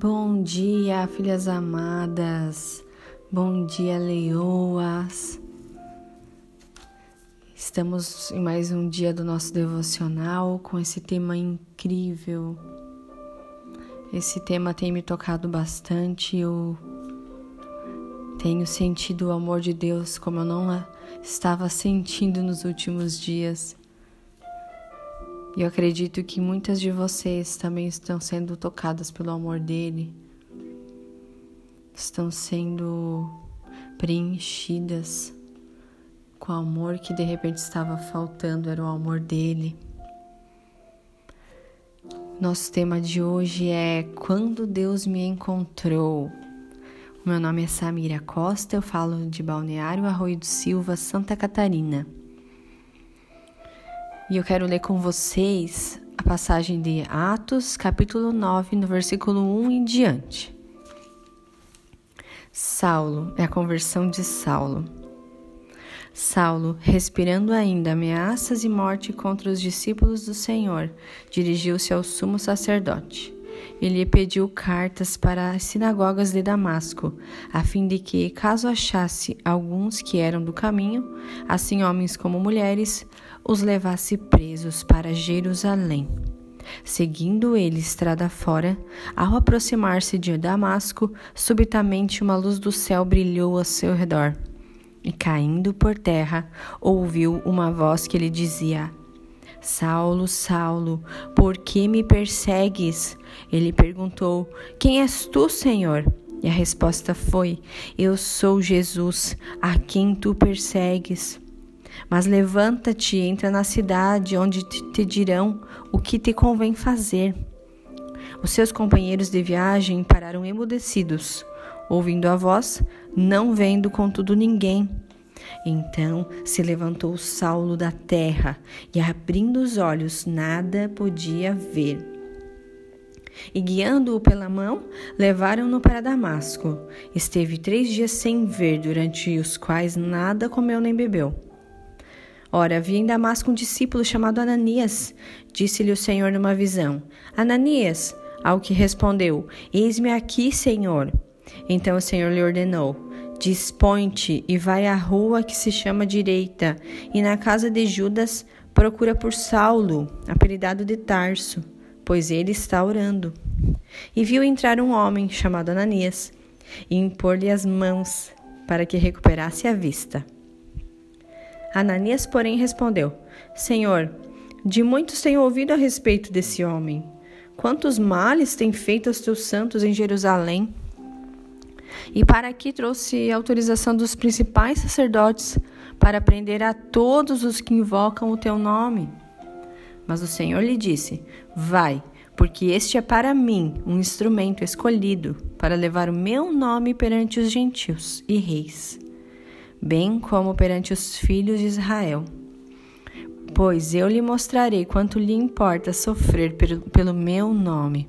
Bom dia, filhas amadas. Bom dia, leoas. Estamos em mais um dia do nosso devocional com esse tema incrível. Esse tema tem me tocado bastante. Eu tenho sentido o amor de Deus como eu não estava sentindo nos últimos dias. E eu acredito que muitas de vocês também estão sendo tocadas pelo amor dele, estão sendo preenchidas com o amor que de repente estava faltando, era o amor dele. Nosso tema de hoje é Quando Deus me encontrou. Meu nome é Samira Costa, eu falo de Balneário Arroio do Silva, Santa Catarina. E eu quero ler com vocês a passagem de Atos, capítulo 9, no versículo 1 em diante. Saulo, é a conversão de Saulo. Saulo, respirando ainda ameaças e morte contra os discípulos do Senhor, dirigiu-se ao sumo sacerdote. Ele pediu cartas para as sinagogas de Damasco, a fim de que, caso achasse alguns que eram do caminho, assim homens como mulheres, os levasse presos para Jerusalém. Seguindo ele estrada fora, ao aproximar-se de Damasco, subitamente uma luz do céu brilhou ao seu redor. E caindo por terra, ouviu uma voz que lhe dizia: Saulo, Saulo, por que me persegues? Ele perguntou: Quem és tu, Senhor? E a resposta foi: Eu sou Jesus, a quem tu persegues. Mas levanta-te entra na cidade, onde te dirão o que te convém fazer. Os seus companheiros de viagem pararam emudecidos, ouvindo a voz, não vendo contudo ninguém. Então se levantou Saulo da terra e, abrindo os olhos, nada podia ver. E guiando-o pela mão, levaram-no para Damasco. Esteve três dias sem ver, durante os quais nada comeu nem bebeu. Ora, havia em Damasco um discípulo chamado Ananias. Disse-lhe o Senhor numa visão: Ananias. Ao que respondeu: Eis-me aqui, Senhor. Então o Senhor lhe ordenou: Dispõe-te e vai à rua que se chama Direita, e na casa de Judas procura por Saulo, apelidado de Tarso, pois ele está orando. E viu entrar um homem chamado Ananias e impor-lhe as mãos para que recuperasse a vista. Ananias, porém, respondeu: Senhor, de muitos tenho ouvido a respeito desse homem. Quantos males tem feito aos teus santos em Jerusalém? E para aqui trouxe autorização dos principais sacerdotes para prender a todos os que invocam o teu nome. Mas o Senhor lhe disse: Vai, porque este é para mim um instrumento escolhido para levar o meu nome perante os gentios e reis bem como perante os filhos de Israel. Pois eu lhe mostrarei quanto lhe importa sofrer pelo meu nome.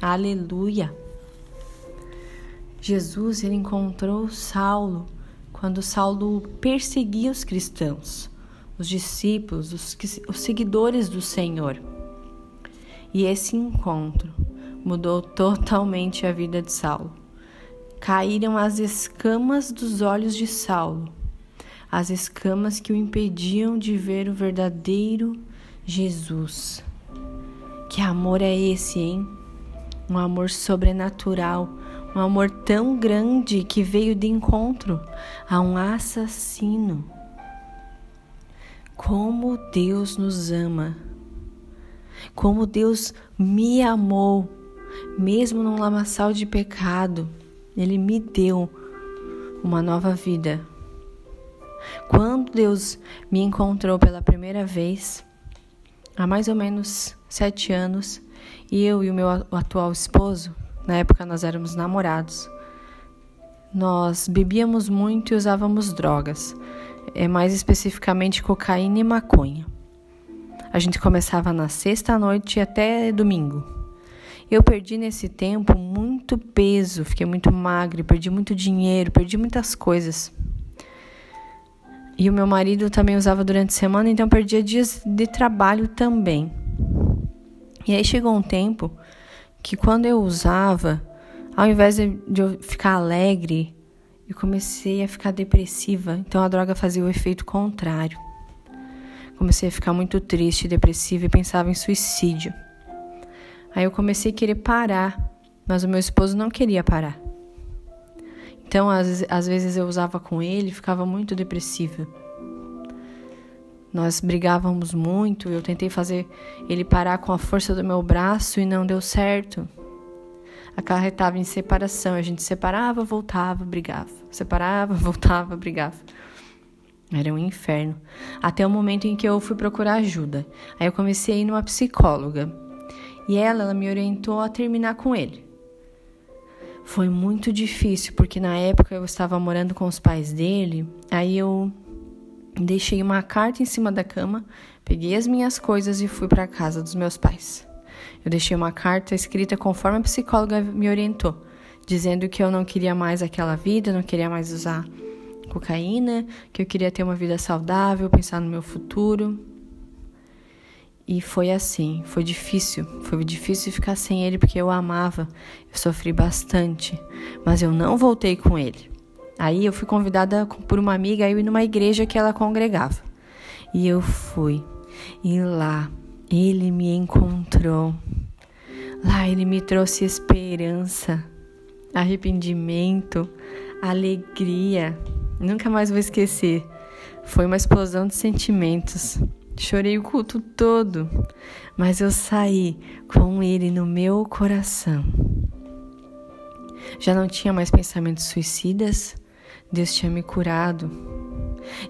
Aleluia! Jesus ele encontrou Saulo quando Saulo perseguia os cristãos, os discípulos, os, os seguidores do Senhor. E esse encontro mudou totalmente a vida de Saulo caíram as escamas dos olhos de Saulo, as escamas que o impediam de ver o verdadeiro Jesus. Que amor é esse, hein? Um amor sobrenatural, um amor tão grande que veio de encontro a um assassino. Como Deus nos ama, como Deus me amou, mesmo num lamaçal de pecado ele me deu uma nova vida. Quando Deus me encontrou pela primeira vez, há mais ou menos sete anos, e eu e o meu atual esposo Na época nós éramos namorados. Nós bebíamos muito e usávamos drogas, é mais especificamente cocaína e maconha. A gente começava na sexta noite até domingo. Eu perdi nesse tempo muito peso, fiquei muito magra, perdi muito dinheiro, perdi muitas coisas. E o meu marido também usava durante a semana, então perdia dias de trabalho também. E aí chegou um tempo que quando eu usava, ao invés de eu ficar alegre, eu comecei a ficar depressiva. Então a droga fazia o efeito contrário. Comecei a ficar muito triste, depressiva e pensava em suicídio. Aí eu comecei a querer parar, mas o meu esposo não queria parar. Então, às, às vezes eu usava com ele, ficava muito depressiva. Nós brigávamos muito, eu tentei fazer ele parar com a força do meu braço e não deu certo. Acarretava em separação, a gente separava, voltava, brigava. Separava, voltava, brigava. Era um inferno. Até o momento em que eu fui procurar ajuda. Aí eu comecei a ir numa psicóloga. E ela, ela me orientou a terminar com ele. Foi muito difícil, porque na época eu estava morando com os pais dele, aí eu deixei uma carta em cima da cama, peguei as minhas coisas e fui para a casa dos meus pais. Eu deixei uma carta escrita conforme a psicóloga me orientou, dizendo que eu não queria mais aquela vida, não queria mais usar cocaína, que eu queria ter uma vida saudável, pensar no meu futuro. E foi assim, foi difícil, foi difícil ficar sem ele porque eu amava, eu sofri bastante, mas eu não voltei com ele. Aí eu fui convidada por uma amiga a ir numa igreja que ela congregava. E eu fui. E lá ele me encontrou. Lá ele me trouxe esperança, arrependimento, alegria. Nunca mais vou esquecer. Foi uma explosão de sentimentos. Chorei o culto todo, mas eu saí com ele no meu coração. Já não tinha mais pensamentos suicidas, Deus tinha me curado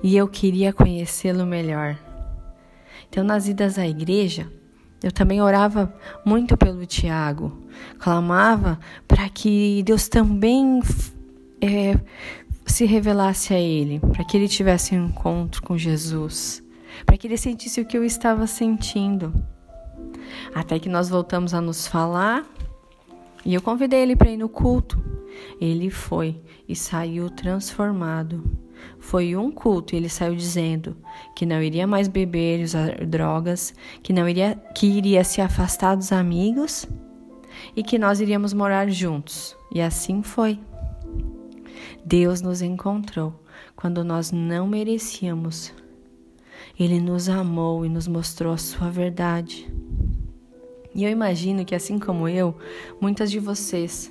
e eu queria conhecê-lo melhor. Então, nas idas à igreja, eu também orava muito pelo Tiago, clamava para que Deus também é, se revelasse a ele, para que ele tivesse um encontro com Jesus para que ele sentisse o que eu estava sentindo. Até que nós voltamos a nos falar e eu convidei ele para ir no culto. Ele foi e saiu transformado. Foi um culto e ele saiu dizendo que não iria mais beber e usar drogas, que não iria que iria se afastar dos amigos e que nós iríamos morar juntos. E assim foi. Deus nos encontrou quando nós não merecíamos ele nos amou e nos mostrou a sua verdade. E eu imagino que, assim como eu, muitas de vocês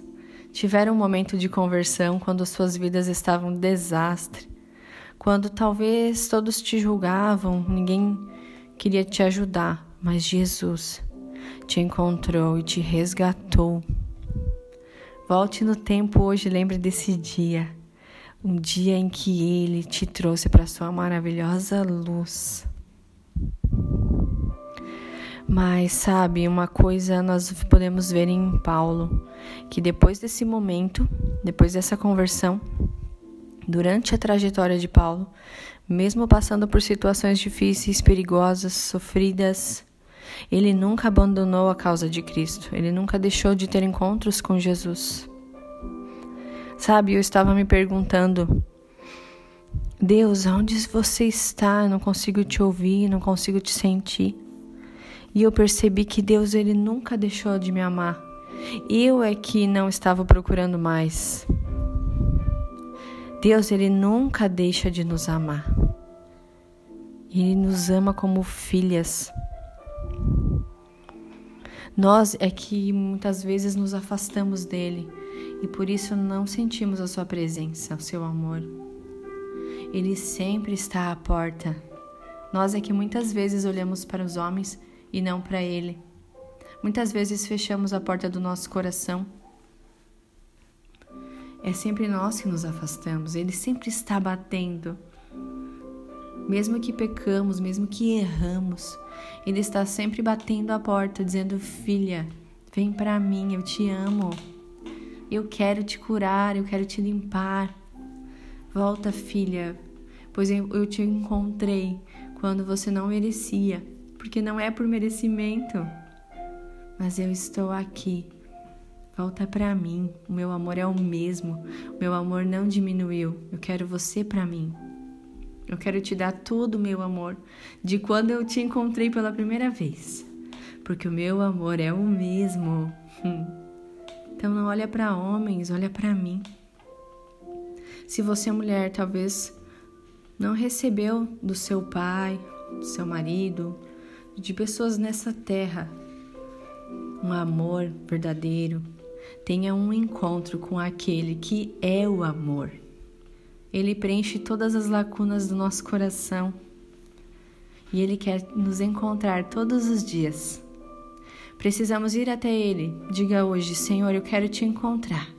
tiveram um momento de conversão quando suas vidas estavam um desastre, quando talvez todos te julgavam, ninguém queria te ajudar, mas Jesus te encontrou e te resgatou. Volte no tempo hoje, lembre desse dia um dia em que Ele te trouxe para sua maravilhosa luz. Mas sabe, uma coisa nós podemos ver em Paulo, que depois desse momento, depois dessa conversão, durante a trajetória de Paulo, mesmo passando por situações difíceis, perigosas, sofridas, ele nunca abandonou a causa de Cristo, ele nunca deixou de ter encontros com Jesus. Sabe, eu estava me perguntando: Deus, onde você está? Eu não consigo te ouvir, não consigo te sentir. E eu percebi que Deus ele nunca deixou de me amar. Eu é que não estava procurando mais. Deus ele nunca deixa de nos amar. Ele nos ama como filhas. Nós é que muitas vezes nos afastamos dele e por isso não sentimos a Sua presença, o Seu amor. Ele sempre está à porta. Nós é que muitas vezes olhamos para os homens e não para Ele. Muitas vezes fechamos a porta do nosso coração. É sempre nós que nos afastamos, Ele sempre está batendo. Mesmo que pecamos, mesmo que erramos, Ele está sempre batendo a porta, dizendo: Filha, vem para mim, eu te amo. Eu quero te curar, eu quero te limpar. Volta, filha, pois eu te encontrei quando você não merecia, porque não é por merecimento, mas eu estou aqui. Volta para mim, o meu amor é o mesmo, o meu amor não diminuiu. Eu quero você para mim. Eu quero te dar todo o meu amor de quando eu te encontrei pela primeira vez, porque o meu amor é o mesmo. Então não olha para homens, olha para mim. Se você é mulher, talvez não recebeu do seu pai, do seu marido, de pessoas nessa terra um amor verdadeiro, tenha um encontro com aquele que é o amor. Ele preenche todas as lacunas do nosso coração e ele quer nos encontrar todos os dias. Precisamos ir até ele. Diga hoje: Senhor, eu quero te encontrar.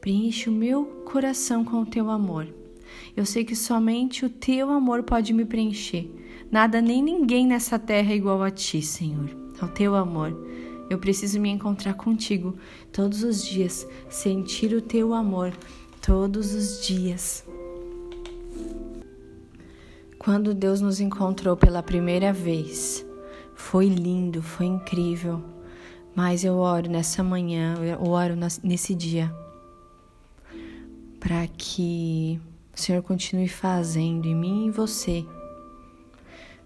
Preenche o meu coração com o teu amor. Eu sei que somente o teu amor pode me preencher. Nada nem ninguém nessa terra é igual a ti, Senhor, ao teu amor. Eu preciso me encontrar contigo todos os dias, sentir o teu amor todos os dias. Quando Deus nos encontrou pela primeira vez, foi lindo, foi incrível. Mas eu oro nessa manhã, eu oro nesse dia, para que o Senhor continue fazendo em mim e você.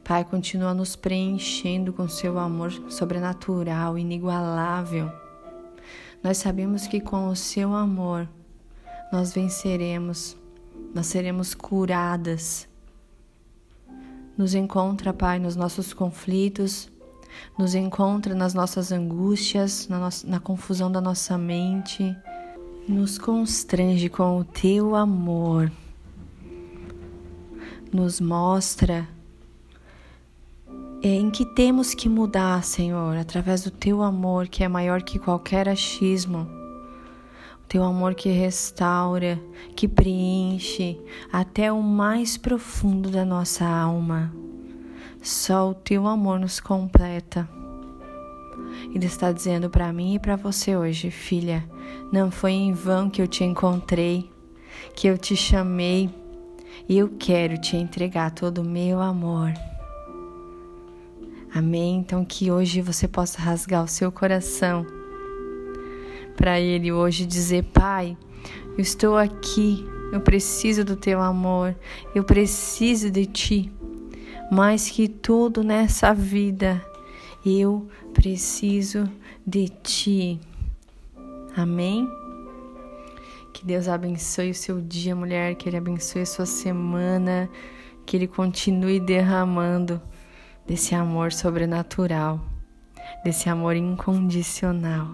Pai, continua nos preenchendo com seu amor sobrenatural, inigualável. Nós sabemos que com o seu amor nós venceremos, nós seremos curadas. Nos encontra, Pai, nos nossos conflitos, nos encontra nas nossas angústias, na, nossa, na confusão da nossa mente, nos constrange com o teu amor nos mostra em que temos que mudar, Senhor, através do teu amor que é maior que qualquer achismo. O teu amor que restaura, que preenche até o mais profundo da nossa alma. Só o teu amor nos completa. Ele está dizendo para mim e para você hoje, filha, não foi em vão que eu te encontrei, que eu te chamei e eu quero te entregar todo o meu amor. Amém? Então que hoje você possa rasgar o seu coração para Ele hoje dizer: Pai, eu estou aqui, eu preciso do teu amor, eu preciso de ti. Mais que tudo nessa vida, eu preciso de ti. Amém? Que Deus abençoe o seu dia, mulher, que Ele abençoe a sua semana, que Ele continue derramando desse amor sobrenatural, desse amor incondicional.